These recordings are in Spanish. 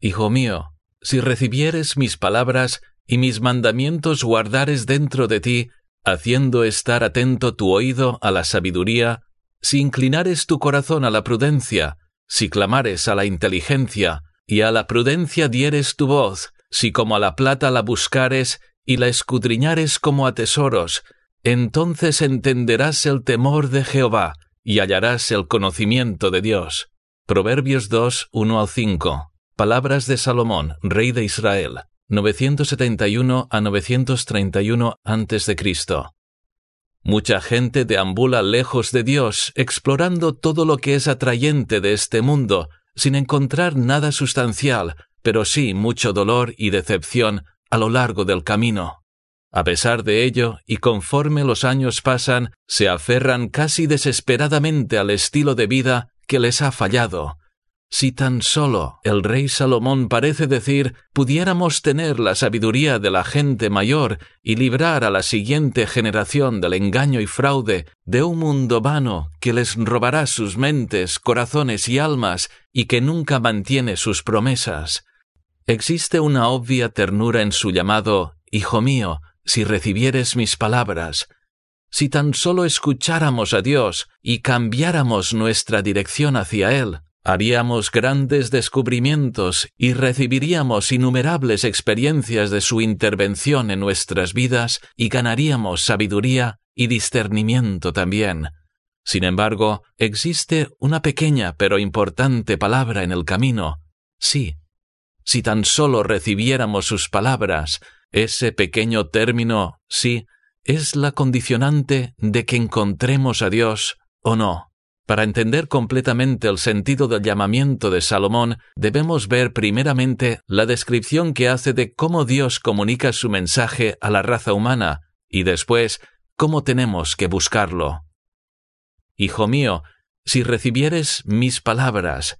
Hijo mío, si recibieres mis palabras y mis mandamientos guardares dentro de ti, haciendo estar atento tu oído a la sabiduría, si inclinares tu corazón a la prudencia, si clamares a la inteligencia, y a la prudencia dieres tu voz, si como a la plata la buscares y la escudriñares como a tesoros, entonces entenderás el temor de Jehová y hallarás el conocimiento de Dios. Proverbios 2, 1 al 5. Palabras de Salomón, rey de Israel, 971 a 931 a.C. Mucha gente deambula lejos de Dios, explorando todo lo que es atrayente de este mundo, sin encontrar nada sustancial, pero sí mucho dolor y decepción a lo largo del camino. A pesar de ello, y conforme los años pasan, se aferran casi desesperadamente al estilo de vida que les ha fallado. Si tan solo el rey Salomón parece decir pudiéramos tener la sabiduría de la gente mayor y librar a la siguiente generación del engaño y fraude de un mundo vano que les robará sus mentes, corazones y almas y que nunca mantiene sus promesas. Existe una obvia ternura en su llamado Hijo mío, si recibieres mis palabras, si tan solo escucháramos a Dios y cambiáramos nuestra dirección hacia Él, haríamos grandes descubrimientos y recibiríamos innumerables experiencias de su intervención en nuestras vidas y ganaríamos sabiduría y discernimiento también. Sin embargo, existe una pequeña pero importante palabra en el camino. Sí, si tan solo recibiéramos sus palabras, ese pequeño término, sí, es la condicionante de que encontremos a Dios o no. Para entender completamente el sentido del llamamiento de Salomón, debemos ver primeramente la descripción que hace de cómo Dios comunica su mensaje a la raza humana y después cómo tenemos que buscarlo. Hijo mío, si recibieres mis palabras,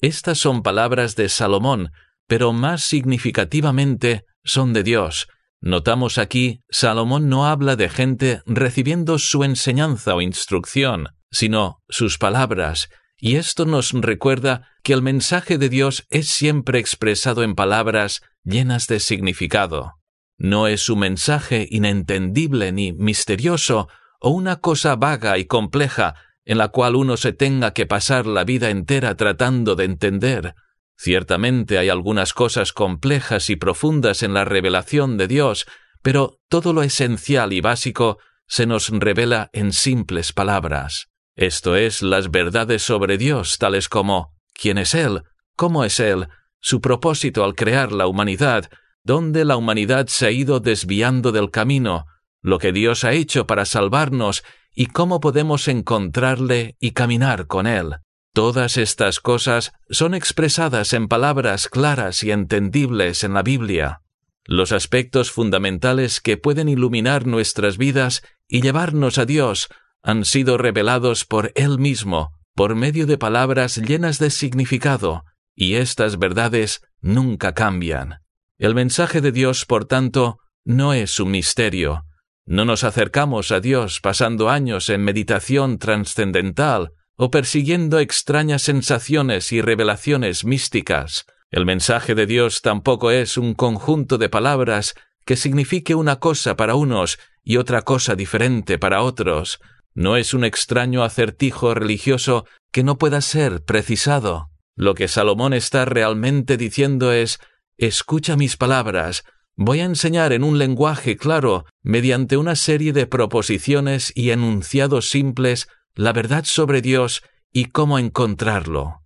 estas son palabras de Salomón, pero más significativamente son de Dios. Notamos aquí, Salomón no habla de gente recibiendo su enseñanza o instrucción, sino sus palabras, y esto nos recuerda que el mensaje de Dios es siempre expresado en palabras llenas de significado. No es un mensaje inentendible ni misterioso o una cosa vaga y compleja en la cual uno se tenga que pasar la vida entera tratando de entender. Ciertamente hay algunas cosas complejas y profundas en la revelación de Dios, pero todo lo esencial y básico se nos revela en simples palabras. Esto es las verdades sobre Dios, tales como quién es Él, cómo es Él, su propósito al crear la humanidad, dónde la humanidad se ha ido desviando del camino, lo que Dios ha hecho para salvarnos y cómo podemos encontrarle y caminar con Él. Todas estas cosas son expresadas en palabras claras y entendibles en la Biblia. Los aspectos fundamentales que pueden iluminar nuestras vidas y llevarnos a Dios han sido revelados por Él mismo, por medio de palabras llenas de significado, y estas verdades nunca cambian. El mensaje de Dios, por tanto, no es un misterio. No nos acercamos a Dios pasando años en meditación trascendental o persiguiendo extrañas sensaciones y revelaciones místicas. El mensaje de Dios tampoco es un conjunto de palabras que signifique una cosa para unos y otra cosa diferente para otros. No es un extraño acertijo religioso que no pueda ser precisado. Lo que Salomón está realmente diciendo es Escucha mis palabras, voy a enseñar en un lenguaje claro, mediante una serie de proposiciones y enunciados simples, la verdad sobre Dios y cómo encontrarlo.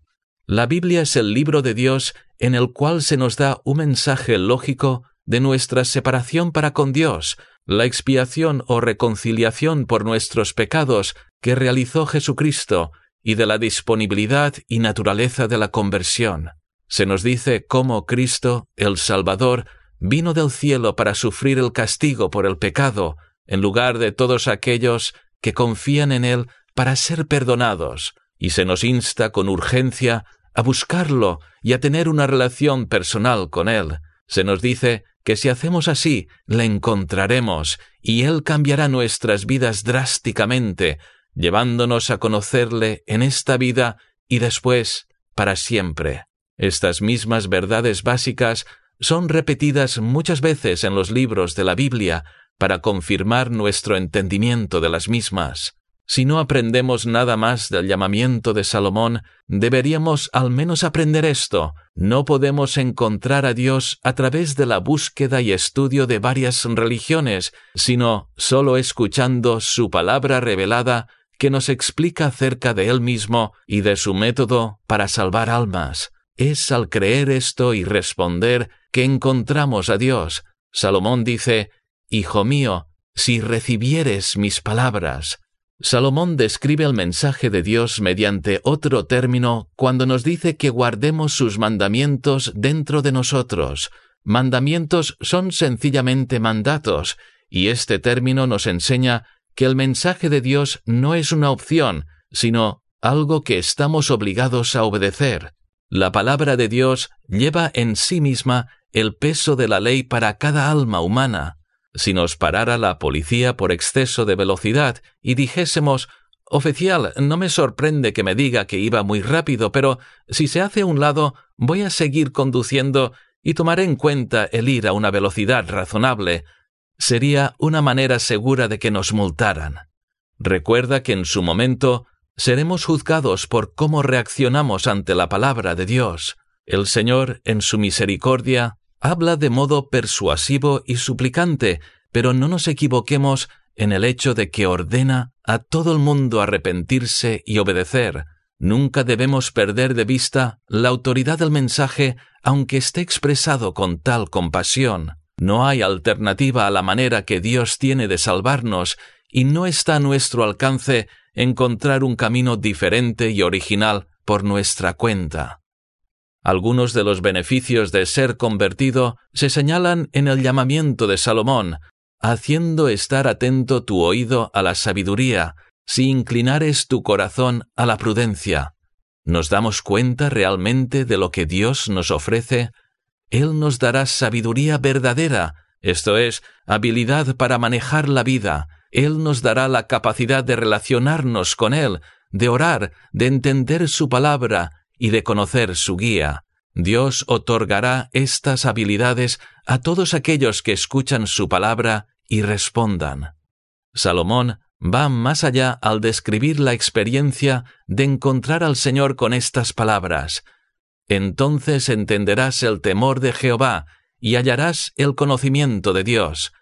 La Biblia es el libro de Dios en el cual se nos da un mensaje lógico de nuestra separación para con Dios, la expiación o reconciliación por nuestros pecados que realizó Jesucristo y de la disponibilidad y naturaleza de la conversión. Se nos dice cómo Cristo, el Salvador, vino del cielo para sufrir el castigo por el pecado, en lugar de todos aquellos que confían en Él para ser perdonados, y se nos insta con urgencia a buscarlo y a tener una relación personal con Él. Se nos dice que si hacemos así, le encontraremos, y Él cambiará nuestras vidas drásticamente, llevándonos a conocerle en esta vida y después para siempre. Estas mismas verdades básicas son repetidas muchas veces en los libros de la Biblia para confirmar nuestro entendimiento de las mismas. Si no aprendemos nada más del llamamiento de Salomón, deberíamos al menos aprender esto. No podemos encontrar a Dios a través de la búsqueda y estudio de varias religiones, sino solo escuchando su palabra revelada que nos explica acerca de Él mismo y de su método para salvar almas. Es al creer esto y responder que encontramos a Dios. Salomón dice, Hijo mío, si recibieres mis palabras, Salomón describe el mensaje de Dios mediante otro término cuando nos dice que guardemos sus mandamientos dentro de nosotros. Mandamientos son sencillamente mandatos, y este término nos enseña que el mensaje de Dios no es una opción, sino algo que estamos obligados a obedecer. La palabra de Dios lleva en sí misma el peso de la ley para cada alma humana. Si nos parara la policía por exceso de velocidad y dijésemos Oficial, no me sorprende que me diga que iba muy rápido, pero si se hace a un lado, voy a seguir conduciendo y tomaré en cuenta el ir a una velocidad razonable. Sería una manera segura de que nos multaran. Recuerda que en su momento seremos juzgados por cómo reaccionamos ante la palabra de Dios. El Señor, en su misericordia, habla de modo persuasivo y suplicante, pero no nos equivoquemos en el hecho de que ordena a todo el mundo arrepentirse y obedecer. Nunca debemos perder de vista la autoridad del mensaje, aunque esté expresado con tal compasión. No hay alternativa a la manera que Dios tiene de salvarnos, y no está a nuestro alcance encontrar un camino diferente y original por nuestra cuenta. Algunos de los beneficios de ser convertido se señalan en el llamamiento de Salomón, haciendo estar atento tu oído a la sabiduría, si inclinares tu corazón a la prudencia. ¿Nos damos cuenta realmente de lo que Dios nos ofrece? Él nos dará sabiduría verdadera, esto es, habilidad para manejar la vida. Él nos dará la capacidad de relacionarnos con Él, de orar, de entender su palabra y de conocer su guía. Dios otorgará estas habilidades a todos aquellos que escuchan su palabra y respondan. Salomón va más allá al describir la experiencia de encontrar al Señor con estas palabras. Entonces entenderás el temor de Jehová y hallarás el conocimiento de Dios.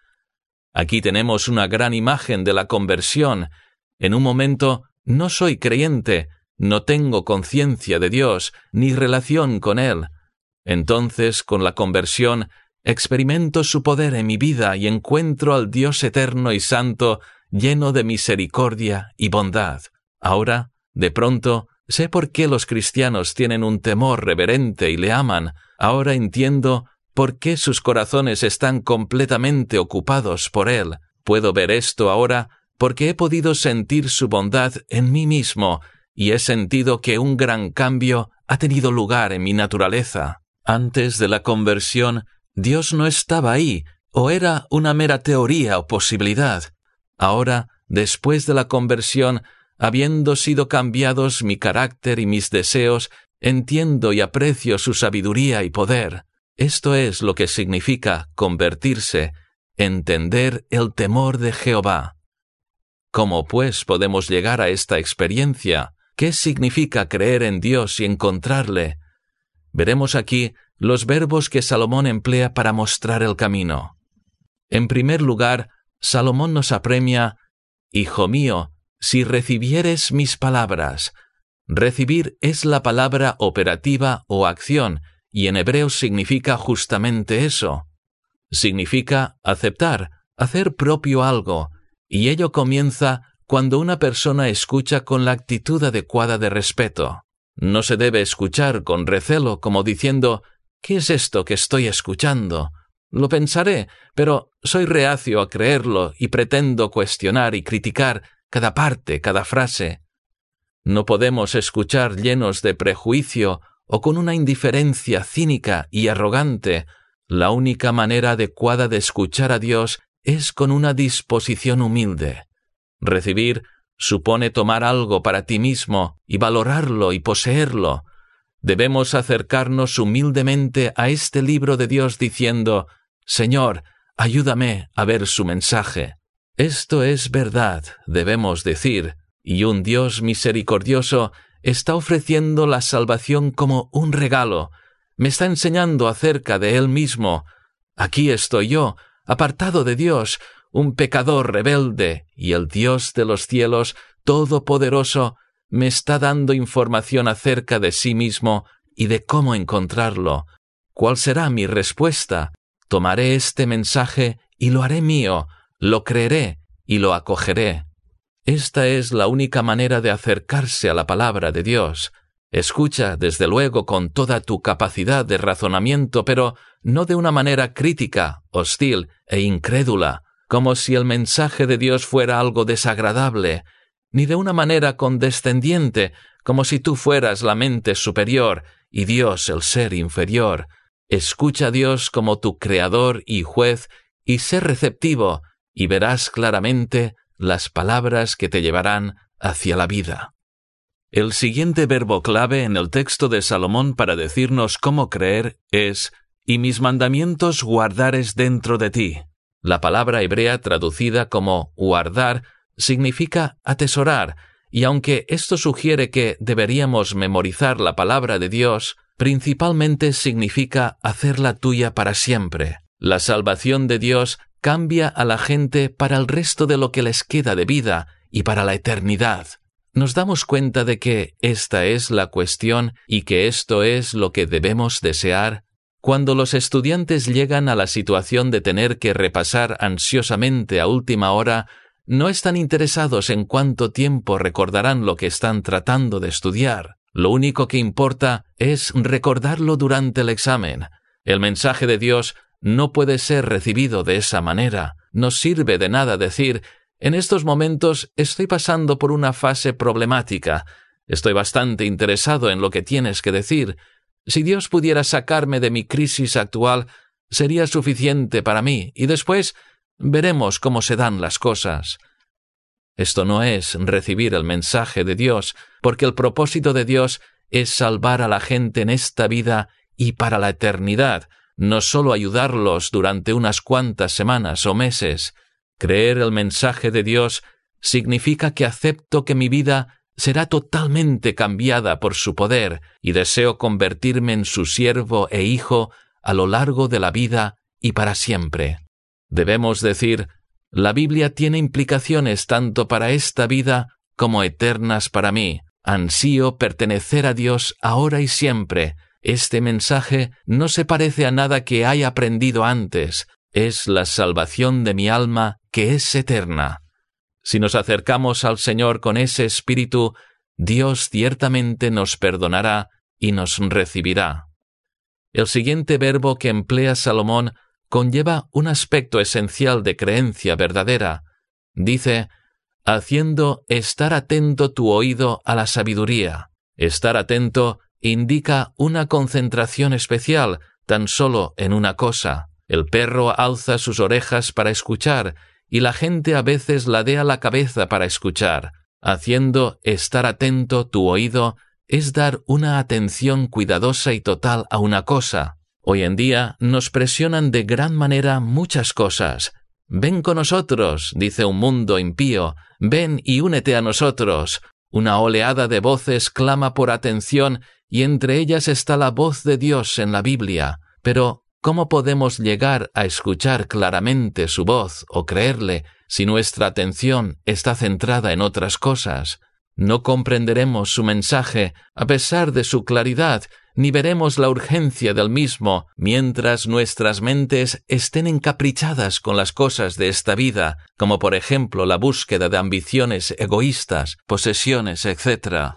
Aquí tenemos una gran imagen de la conversión. En un momento no soy creyente, no tengo conciencia de Dios ni relación con Él. Entonces, con la conversión, experimento su poder en mi vida y encuentro al Dios eterno y santo, lleno de misericordia y bondad. Ahora, de pronto, sé por qué los cristianos tienen un temor reverente y le aman. Ahora entiendo por qué sus corazones están completamente ocupados por Él. Puedo ver esto ahora porque he podido sentir su bondad en mí mismo y he sentido que un gran cambio ha tenido lugar en mi naturaleza. Antes de la conversión, Dios no estaba ahí, o era una mera teoría o posibilidad. Ahora, después de la conversión, habiendo sido cambiados mi carácter y mis deseos, entiendo y aprecio su sabiduría y poder. Esto es lo que significa convertirse, entender el temor de Jehová. ¿Cómo pues podemos llegar a esta experiencia? ¿Qué significa creer en Dios y encontrarle? Veremos aquí los verbos que Salomón emplea para mostrar el camino. En primer lugar, Salomón nos apremia, Hijo mío, si recibieres mis palabras. Recibir es la palabra operativa o acción, y en hebreo significa justamente eso. Significa aceptar, hacer propio algo, y ello comienza cuando una persona escucha con la actitud adecuada de respeto. No se debe escuchar con recelo como diciendo ¿Qué es esto que estoy escuchando? Lo pensaré, pero soy reacio a creerlo y pretendo cuestionar y criticar cada parte, cada frase. No podemos escuchar llenos de prejuicio o con una indiferencia cínica y arrogante. La única manera adecuada de escuchar a Dios es con una disposición humilde. Recibir supone tomar algo para ti mismo y valorarlo y poseerlo. debemos acercarnos humildemente a este libro de Dios diciendo, Señor, ayúdame a ver su mensaje. Esto es verdad, debemos decir, y un Dios misericordioso está ofreciendo la salvación como un regalo, me está enseñando acerca de Él mismo. Aquí estoy yo, apartado de Dios, un pecador rebelde, y el Dios de los cielos, todopoderoso, me está dando información acerca de sí mismo y de cómo encontrarlo. ¿Cuál será mi respuesta? Tomaré este mensaje y lo haré mío, lo creeré y lo acogeré. Esta es la única manera de acercarse a la palabra de Dios. Escucha, desde luego, con toda tu capacidad de razonamiento, pero no de una manera crítica, hostil e incrédula, como si el mensaje de Dios fuera algo desagradable, ni de una manera condescendiente, como si tú fueras la mente superior y Dios el ser inferior. Escucha a Dios como tu creador y juez y sé receptivo, y verás claramente las palabras que te llevarán hacia la vida. El siguiente verbo clave en el texto de Salomón para decirnos cómo creer es y mis mandamientos guardares dentro de ti. La palabra hebrea traducida como guardar significa atesorar, y aunque esto sugiere que deberíamos memorizar la palabra de Dios, principalmente significa hacerla tuya para siempre. La salvación de Dios cambia a la gente para el resto de lo que les queda de vida y para la eternidad. Nos damos cuenta de que esta es la cuestión y que esto es lo que debemos desear cuando los estudiantes llegan a la situación de tener que repasar ansiosamente a última hora, no están interesados en cuánto tiempo recordarán lo que están tratando de estudiar. Lo único que importa es recordarlo durante el examen. El mensaje de Dios no puede ser recibido de esa manera. No sirve de nada decir en estos momentos estoy pasando por una fase problemática. Estoy bastante interesado en lo que tienes que decir. Si Dios pudiera sacarme de mi crisis actual, sería suficiente para mí, y después veremos cómo se dan las cosas. Esto no es recibir el mensaje de Dios, porque el propósito de Dios es salvar a la gente en esta vida y para la eternidad, no sólo ayudarlos durante unas cuantas semanas o meses. Creer el mensaje de Dios significa que acepto que mi vida será totalmente cambiada por su poder y deseo convertirme en su siervo e hijo a lo largo de la vida y para siempre. Debemos decir, la Biblia tiene implicaciones tanto para esta vida como eternas para mí. Ansío pertenecer a Dios ahora y siempre, este mensaje no se parece a nada que haya aprendido antes, es la salvación de mi alma que es eterna. Si nos acercamos al Señor con ese espíritu, Dios ciertamente nos perdonará y nos recibirá. El siguiente verbo que emplea Salomón conlleva un aspecto esencial de creencia verdadera. Dice, haciendo estar atento tu oído a la sabiduría. Estar atento indica una concentración especial tan solo en una cosa. El perro alza sus orejas para escuchar y la gente a veces ladea la cabeza para escuchar. Haciendo estar atento tu oído es dar una atención cuidadosa y total a una cosa. Hoy en día nos presionan de gran manera muchas cosas. Ven con nosotros, dice un mundo impío, ven y únete a nosotros. Una oleada de voces clama por atención y entre ellas está la voz de Dios en la Biblia. Pero, ¿cómo podemos llegar a escuchar claramente su voz o creerle si nuestra atención está centrada en otras cosas? No comprenderemos su mensaje a pesar de su claridad, ni veremos la urgencia del mismo mientras nuestras mentes estén encaprichadas con las cosas de esta vida, como por ejemplo la búsqueda de ambiciones egoístas, posesiones, etc.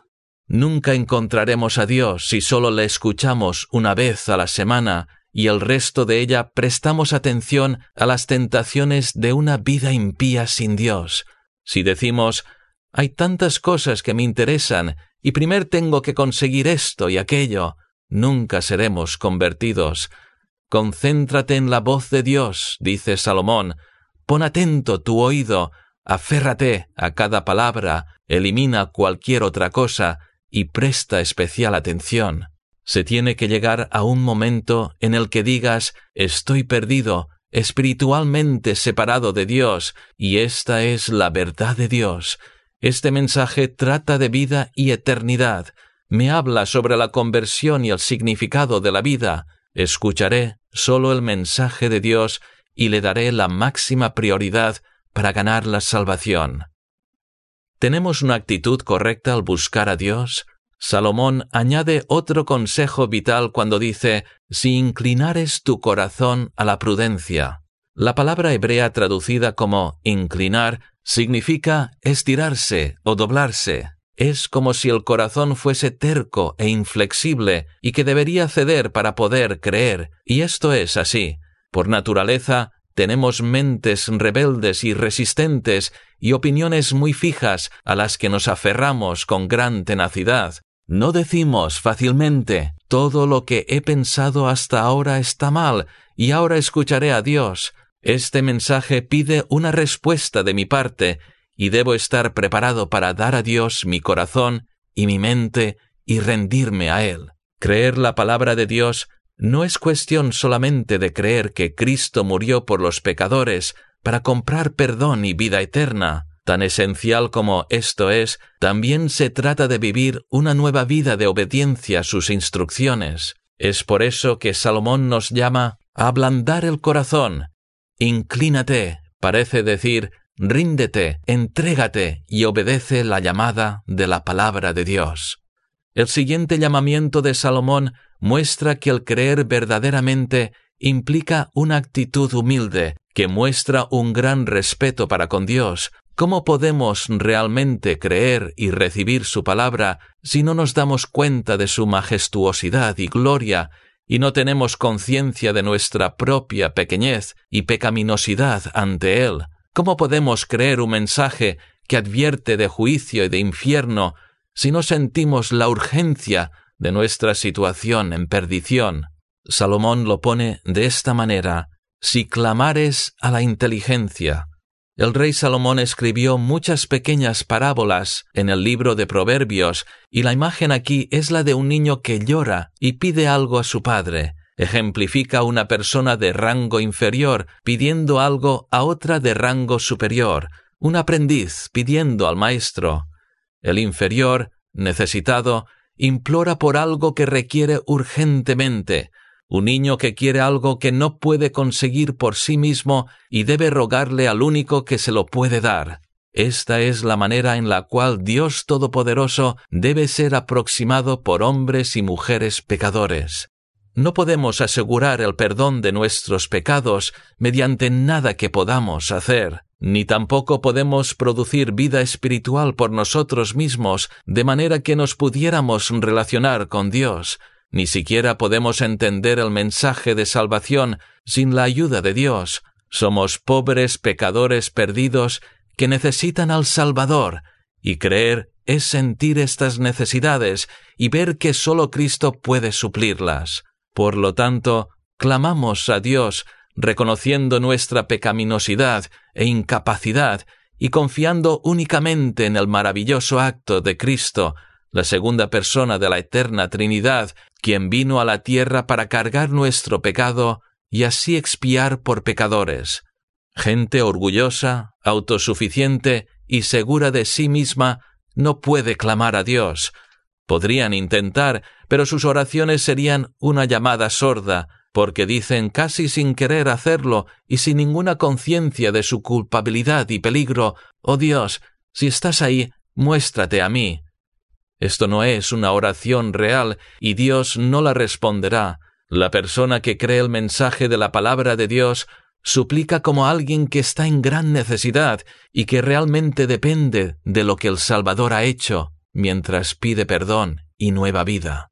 Nunca encontraremos a Dios si solo le escuchamos una vez a la semana y el resto de ella prestamos atención a las tentaciones de una vida impía sin Dios. Si decimos hay tantas cosas que me interesan y primero tengo que conseguir esto y aquello, nunca seremos convertidos. Concéntrate en la voz de Dios, dice Salomón, pon atento tu oído, aférrate a cada palabra, elimina cualquier otra cosa, y presta especial atención. Se tiene que llegar a un momento en el que digas estoy perdido, espiritualmente separado de Dios, y esta es la verdad de Dios. Este mensaje trata de vida y eternidad, me habla sobre la conversión y el significado de la vida. Escucharé solo el mensaje de Dios y le daré la máxima prioridad para ganar la salvación. ¿Tenemos una actitud correcta al buscar a Dios? Salomón añade otro consejo vital cuando dice, si inclinares tu corazón a la prudencia. La palabra hebrea traducida como inclinar significa estirarse o doblarse. Es como si el corazón fuese terco e inflexible y que debería ceder para poder creer, y esto es así. Por naturaleza, tenemos mentes rebeldes y resistentes y opiniones muy fijas a las que nos aferramos con gran tenacidad. No decimos fácilmente todo lo que he pensado hasta ahora está mal y ahora escucharé a Dios. Este mensaje pide una respuesta de mi parte y debo estar preparado para dar a Dios mi corazón y mi mente y rendirme a Él. Creer la palabra de Dios no es cuestión solamente de creer que Cristo murió por los pecadores para comprar perdón y vida eterna. Tan esencial como esto es, también se trata de vivir una nueva vida de obediencia a sus instrucciones. Es por eso que Salomón nos llama a ablandar el corazón. Inclínate, parece decir, ríndete, entrégate y obedece la llamada de la palabra de Dios. El siguiente llamamiento de Salomón muestra que el creer verdaderamente implica una actitud humilde, que muestra un gran respeto para con Dios, ¿Cómo podemos realmente creer y recibir su palabra si no nos damos cuenta de su majestuosidad y gloria y no tenemos conciencia de nuestra propia pequeñez y pecaminosidad ante Él? ¿Cómo podemos creer un mensaje que advierte de juicio y de infierno si no sentimos la urgencia de nuestra situación en perdición? Salomón lo pone de esta manera, si clamares a la inteligencia, el rey Salomón escribió muchas pequeñas parábolas en el libro de Proverbios, y la imagen aquí es la de un niño que llora y pide algo a su padre. Ejemplifica una persona de rango inferior pidiendo algo a otra de rango superior, un aprendiz pidiendo al maestro. El inferior, necesitado, implora por algo que requiere urgentemente, un niño que quiere algo que no puede conseguir por sí mismo y debe rogarle al único que se lo puede dar. Esta es la manera en la cual Dios Todopoderoso debe ser aproximado por hombres y mujeres pecadores. No podemos asegurar el perdón de nuestros pecados mediante nada que podamos hacer, ni tampoco podemos producir vida espiritual por nosotros mismos de manera que nos pudiéramos relacionar con Dios, ni siquiera podemos entender el mensaje de salvación sin la ayuda de Dios. Somos pobres pecadores perdidos que necesitan al Salvador, y creer es sentir estas necesidades y ver que sólo Cristo puede suplirlas. Por lo tanto, clamamos a Dios, reconociendo nuestra pecaminosidad e incapacidad y confiando únicamente en el maravilloso acto de Cristo, la segunda persona de la eterna Trinidad, quien vino a la tierra para cargar nuestro pecado y así expiar por pecadores. Gente orgullosa, autosuficiente y segura de sí misma no puede clamar a Dios. Podrían intentar, pero sus oraciones serían una llamada sorda, porque dicen casi sin querer hacerlo y sin ninguna conciencia de su culpabilidad y peligro, Oh Dios, si estás ahí, muéstrate a mí. Esto no es una oración real y Dios no la responderá. La persona que cree el mensaje de la palabra de Dios suplica como alguien que está en gran necesidad y que realmente depende de lo que el Salvador ha hecho, mientras pide perdón y nueva vida.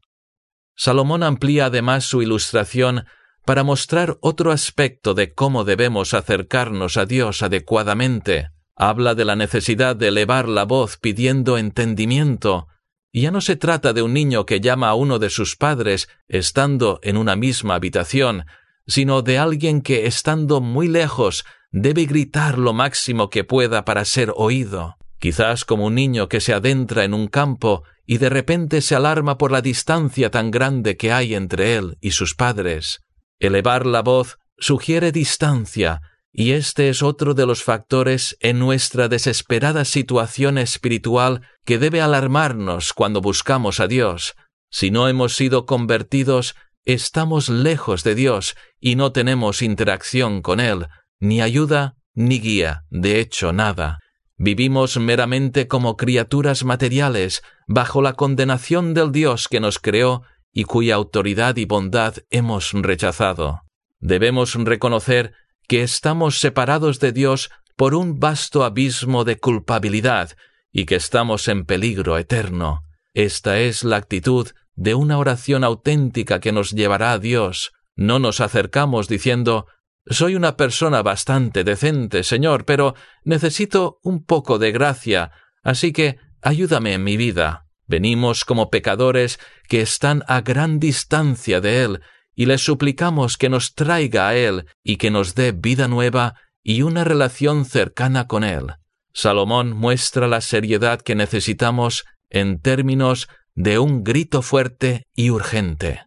Salomón amplía además su ilustración para mostrar otro aspecto de cómo debemos acercarnos a Dios adecuadamente. Habla de la necesidad de elevar la voz pidiendo entendimiento, ya no se trata de un niño que llama a uno de sus padres estando en una misma habitación, sino de alguien que, estando muy lejos, debe gritar lo máximo que pueda para ser oído. Quizás como un niño que se adentra en un campo y de repente se alarma por la distancia tan grande que hay entre él y sus padres. Elevar la voz sugiere distancia, y este es otro de los factores en nuestra desesperada situación espiritual que debe alarmarnos cuando buscamos a Dios. Si no hemos sido convertidos, estamos lejos de Dios y no tenemos interacción con Él, ni ayuda ni guía, de hecho nada. Vivimos meramente como criaturas materiales, bajo la condenación del Dios que nos creó y cuya autoridad y bondad hemos rechazado. Debemos reconocer que estamos separados de Dios por un vasto abismo de culpabilidad y que estamos en peligro eterno. Esta es la actitud de una oración auténtica que nos llevará a Dios. No nos acercamos diciendo Soy una persona bastante decente, Señor, pero necesito un poco de gracia, así que ayúdame en mi vida. Venimos como pecadores que están a gran distancia de Él y le suplicamos que nos traiga a Él y que nos dé vida nueva y una relación cercana con Él. Salomón muestra la seriedad que necesitamos en términos de un grito fuerte y urgente.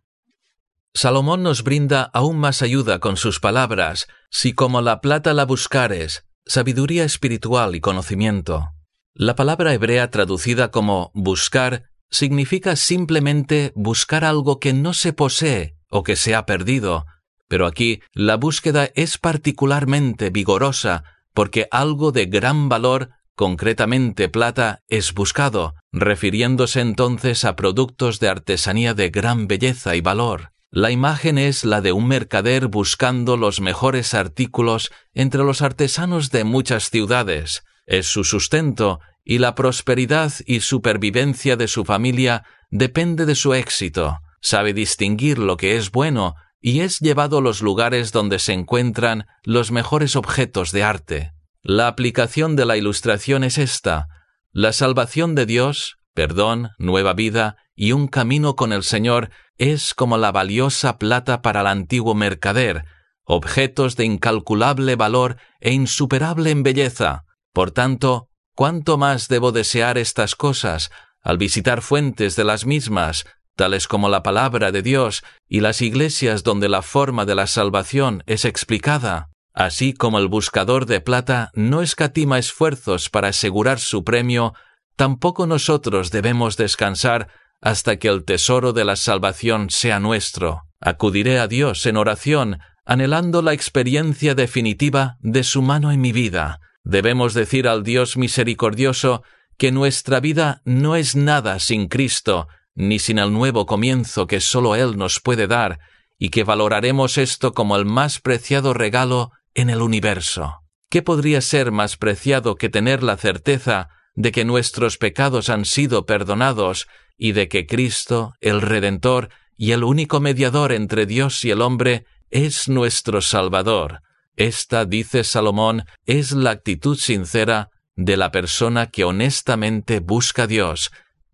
Salomón nos brinda aún más ayuda con sus palabras, si como la plata la buscares, sabiduría espiritual y conocimiento. La palabra hebrea traducida como buscar significa simplemente buscar algo que no se posee o que se ha perdido, pero aquí la búsqueda es particularmente vigorosa porque algo de gran valor, concretamente plata, es buscado, refiriéndose entonces a productos de artesanía de gran belleza y valor. La imagen es la de un mercader buscando los mejores artículos entre los artesanos de muchas ciudades. Es su sustento y la prosperidad y supervivencia de su familia depende de su éxito sabe distinguir lo que es bueno y es llevado a los lugares donde se encuentran los mejores objetos de arte. La aplicación de la ilustración es esta. La salvación de Dios, perdón, nueva vida y un camino con el Señor es como la valiosa plata para el antiguo mercader, objetos de incalculable valor e insuperable en belleza. Por tanto, ¿cuánto más debo desear estas cosas al visitar fuentes de las mismas, tales como la palabra de Dios y las iglesias donde la forma de la salvación es explicada, así como el buscador de plata no escatima esfuerzos para asegurar su premio, tampoco nosotros debemos descansar hasta que el tesoro de la salvación sea nuestro. Acudiré a Dios en oración, anhelando la experiencia definitiva de su mano en mi vida. Debemos decir al Dios misericordioso que nuestra vida no es nada sin Cristo, ni sin el nuevo comienzo que sólo Él nos puede dar, y que valoraremos esto como el más preciado regalo en el universo. ¿Qué podría ser más preciado que tener la certeza de que nuestros pecados han sido perdonados y de que Cristo, el Redentor y el único mediador entre Dios y el hombre, es nuestro Salvador? Esta, dice Salomón, es la actitud sincera de la persona que honestamente busca a Dios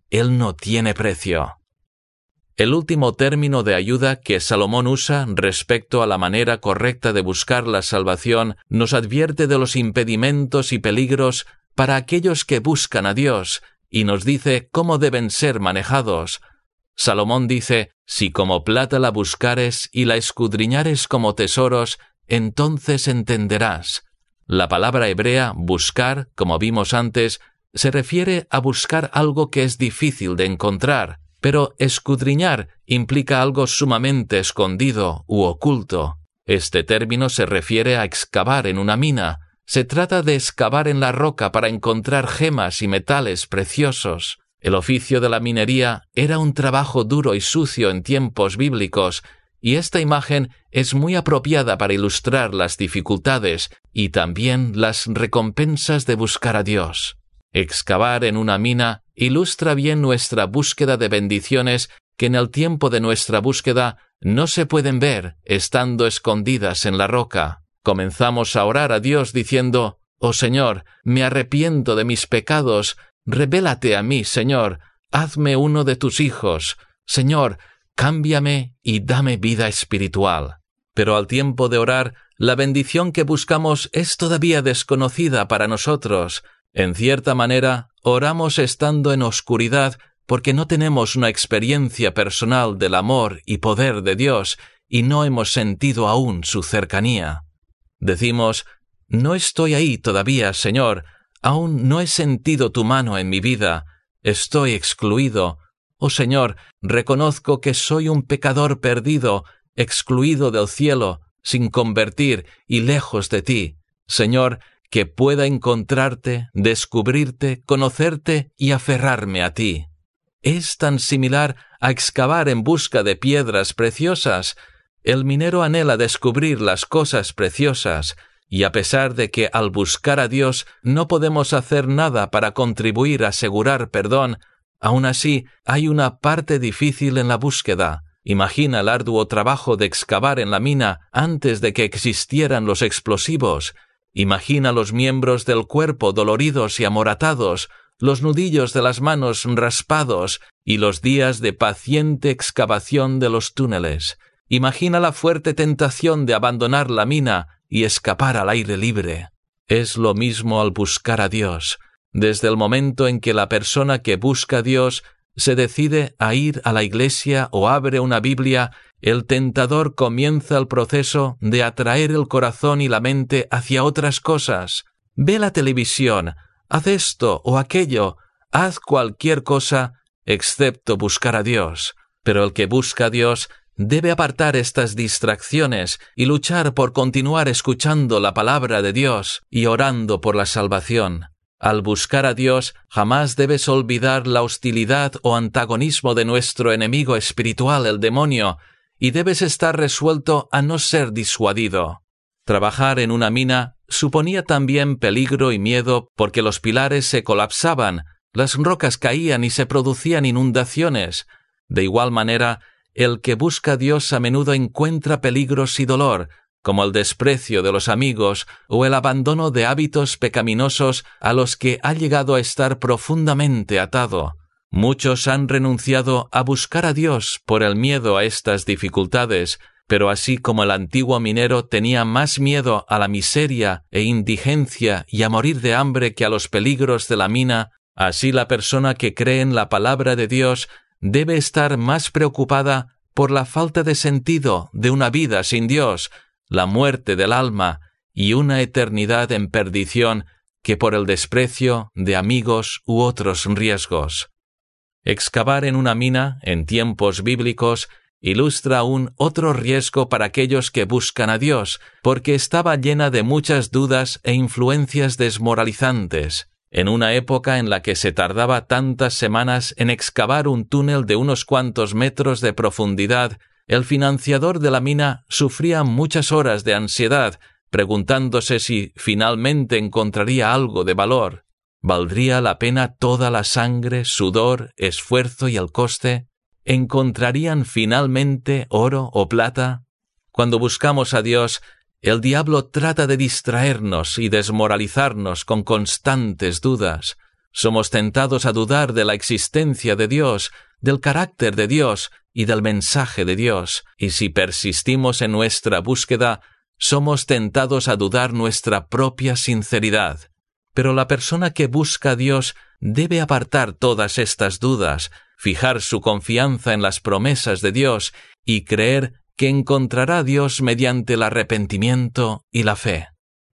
él no tiene precio. El último término de ayuda que Salomón usa respecto a la manera correcta de buscar la salvación nos advierte de los impedimentos y peligros para aquellos que buscan a Dios y nos dice cómo deben ser manejados. Salomón dice, Si como plata la buscares y la escudriñares como tesoros, entonces entenderás. La palabra hebrea buscar, como vimos antes, se refiere a buscar algo que es difícil de encontrar, pero escudriñar implica algo sumamente escondido u oculto. Este término se refiere a excavar en una mina. Se trata de excavar en la roca para encontrar gemas y metales preciosos. El oficio de la minería era un trabajo duro y sucio en tiempos bíblicos, y esta imagen es muy apropiada para ilustrar las dificultades y también las recompensas de buscar a Dios. Excavar en una mina ilustra bien nuestra búsqueda de bendiciones que en el tiempo de nuestra búsqueda no se pueden ver estando escondidas en la roca. Comenzamos a orar a Dios diciendo, Oh Señor, me arrepiento de mis pecados, revélate a mí, Señor, hazme uno de tus hijos, Señor, cámbiame y dame vida espiritual. Pero al tiempo de orar, la bendición que buscamos es todavía desconocida para nosotros, en cierta manera, oramos estando en oscuridad porque no tenemos una experiencia personal del amor y poder de Dios y no hemos sentido aún su cercanía. Decimos, no estoy ahí todavía, Señor, aún no he sentido tu mano en mi vida, estoy excluido. Oh Señor, reconozco que soy un pecador perdido, excluido del cielo, sin convertir y lejos de ti. Señor, que pueda encontrarte, descubrirte, conocerte y aferrarme a ti. Es tan similar a excavar en busca de piedras preciosas. El minero anhela descubrir las cosas preciosas, y a pesar de que al buscar a Dios no podemos hacer nada para contribuir a asegurar perdón, aun así hay una parte difícil en la búsqueda. Imagina el arduo trabajo de excavar en la mina antes de que existieran los explosivos. Imagina los miembros del cuerpo doloridos y amoratados, los nudillos de las manos raspados y los días de paciente excavación de los túneles. Imagina la fuerte tentación de abandonar la mina y escapar al aire libre. Es lo mismo al buscar a Dios. Desde el momento en que la persona que busca a Dios se decide a ir a la iglesia o abre una Biblia, el tentador comienza el proceso de atraer el corazón y la mente hacia otras cosas. Ve la televisión, haz esto o aquello, haz cualquier cosa, excepto buscar a Dios. Pero el que busca a Dios debe apartar estas distracciones y luchar por continuar escuchando la palabra de Dios y orando por la salvación. Al buscar a Dios jamás debes olvidar la hostilidad o antagonismo de nuestro enemigo espiritual, el demonio, y debes estar resuelto a no ser disuadido. Trabajar en una mina suponía también peligro y miedo porque los pilares se colapsaban, las rocas caían y se producían inundaciones. De igual manera, el que busca a Dios a menudo encuentra peligros y dolor, como el desprecio de los amigos o el abandono de hábitos pecaminosos a los que ha llegado a estar profundamente atado. Muchos han renunciado a buscar a Dios por el miedo a estas dificultades, pero así como el antiguo minero tenía más miedo a la miseria e indigencia y a morir de hambre que a los peligros de la mina, así la persona que cree en la palabra de Dios debe estar más preocupada por la falta de sentido de una vida sin Dios, la muerte del alma y una eternidad en perdición que por el desprecio de amigos u otros riesgos. Excavar en una mina, en tiempos bíblicos, ilustra aún otro riesgo para aquellos que buscan a Dios, porque estaba llena de muchas dudas e influencias desmoralizantes. En una época en la que se tardaba tantas semanas en excavar un túnel de unos cuantos metros de profundidad, el financiador de la mina sufría muchas horas de ansiedad, preguntándose si finalmente encontraría algo de valor. ¿Valdría la pena toda la sangre, sudor, esfuerzo y el coste? ¿Encontrarían finalmente oro o plata? Cuando buscamos a Dios, el diablo trata de distraernos y desmoralizarnos con constantes dudas. Somos tentados a dudar de la existencia de Dios, del carácter de Dios y del mensaje de Dios, y si persistimos en nuestra búsqueda, somos tentados a dudar nuestra propia sinceridad. Pero la persona que busca a Dios debe apartar todas estas dudas, fijar su confianza en las promesas de Dios y creer que encontrará Dios mediante el arrepentimiento y la fe.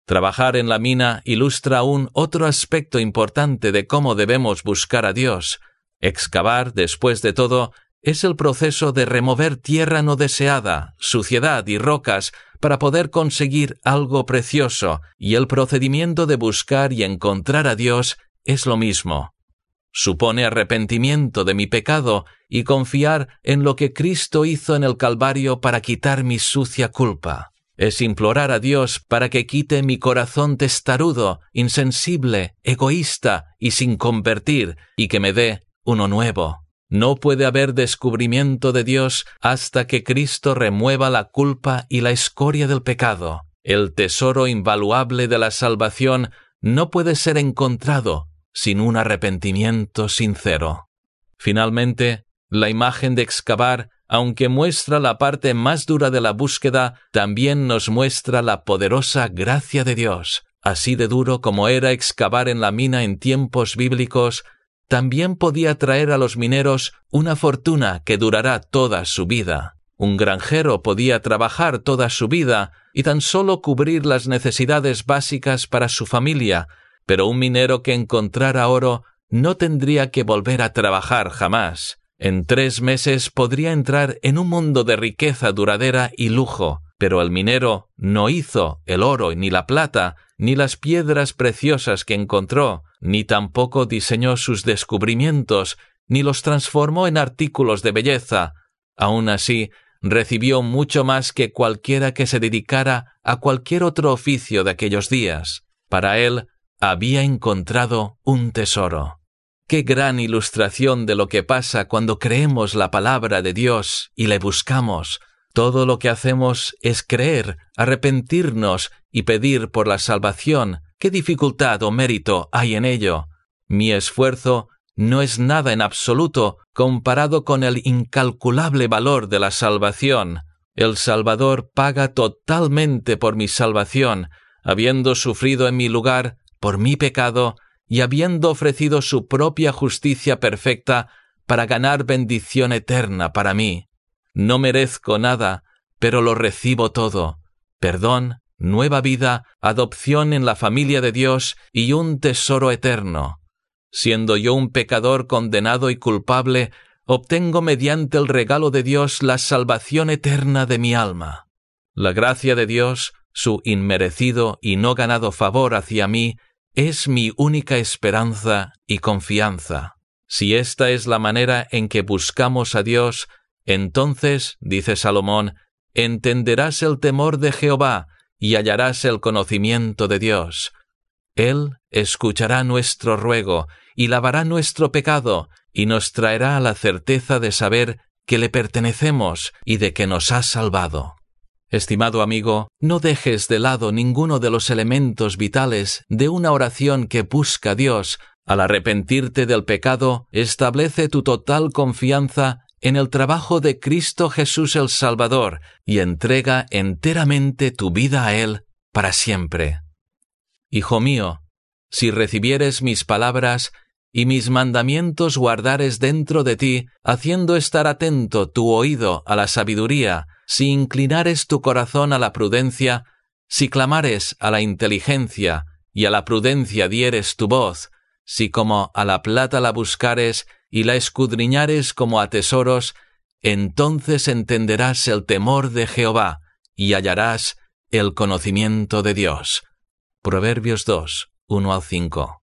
Trabajar en la mina ilustra aún otro aspecto importante de cómo debemos buscar a Dios. Excavar, después de todo, es el proceso de remover tierra no deseada, suciedad y rocas para poder conseguir algo precioso, y el procedimiento de buscar y encontrar a Dios es lo mismo supone arrepentimiento de mi pecado y confiar en lo que Cristo hizo en el Calvario para quitar mi sucia culpa. Es implorar a Dios para que quite mi corazón testarudo, insensible, egoísta y sin convertir, y que me dé uno nuevo. No puede haber descubrimiento de Dios hasta que Cristo remueva la culpa y la escoria del pecado. El tesoro invaluable de la salvación no puede ser encontrado sin un arrepentimiento sincero. Finalmente, la imagen de excavar, aunque muestra la parte más dura de la búsqueda, también nos muestra la poderosa gracia de Dios. Así de duro como era excavar en la mina en tiempos bíblicos, también podía traer a los mineros una fortuna que durará toda su vida. Un granjero podía trabajar toda su vida y tan solo cubrir las necesidades básicas para su familia, pero un minero que encontrara oro no tendría que volver a trabajar jamás. En tres meses podría entrar en un mundo de riqueza duradera y lujo, pero el minero no hizo el oro ni la plata, ni las piedras preciosas que encontró, ni tampoco diseñó sus descubrimientos, ni los transformó en artículos de belleza. Aun así, recibió mucho más que cualquiera que se dedicara a cualquier otro oficio de aquellos días. Para él había encontrado un tesoro. Qué gran ilustración de lo que pasa cuando creemos la palabra de Dios y le buscamos. Todo lo que hacemos es creer, arrepentirnos y pedir por la salvación, ¿Qué dificultad o mérito hay en ello? Mi esfuerzo no es nada en absoluto comparado con el incalculable valor de la salvación. El Salvador paga totalmente por mi salvación, habiendo sufrido en mi lugar por mi pecado y habiendo ofrecido su propia justicia perfecta para ganar bendición eterna para mí. No merezco nada, pero lo recibo todo, perdón, nueva vida, adopción en la familia de Dios y un tesoro eterno. Siendo yo un pecador condenado y culpable, obtengo mediante el regalo de Dios la salvación eterna de mi alma. La gracia de Dios, su inmerecido y no ganado favor hacia mí, es mi única esperanza y confianza. Si esta es la manera en que buscamos a Dios, entonces, dice Salomón, entenderás el temor de Jehová y hallarás el conocimiento de Dios. Él escuchará nuestro ruego y lavará nuestro pecado y nos traerá la certeza de saber que le pertenecemos y de que nos ha salvado. Estimado amigo, no dejes de lado ninguno de los elementos vitales de una oración que busca Dios. Al arrepentirte del pecado, establece tu total confianza en el trabajo de Cristo Jesús el Salvador y entrega enteramente tu vida a Él para siempre. Hijo mío, si recibieres mis palabras y mis mandamientos guardares dentro de ti, haciendo estar atento tu oído a la sabiduría, si inclinares tu corazón a la prudencia, si clamares a la inteligencia y a la prudencia dieres tu voz, si como a la plata la buscares y la escudriñares como a tesoros, entonces entenderás el temor de Jehová y hallarás el conocimiento de Dios. Proverbios 2, 1 al 5.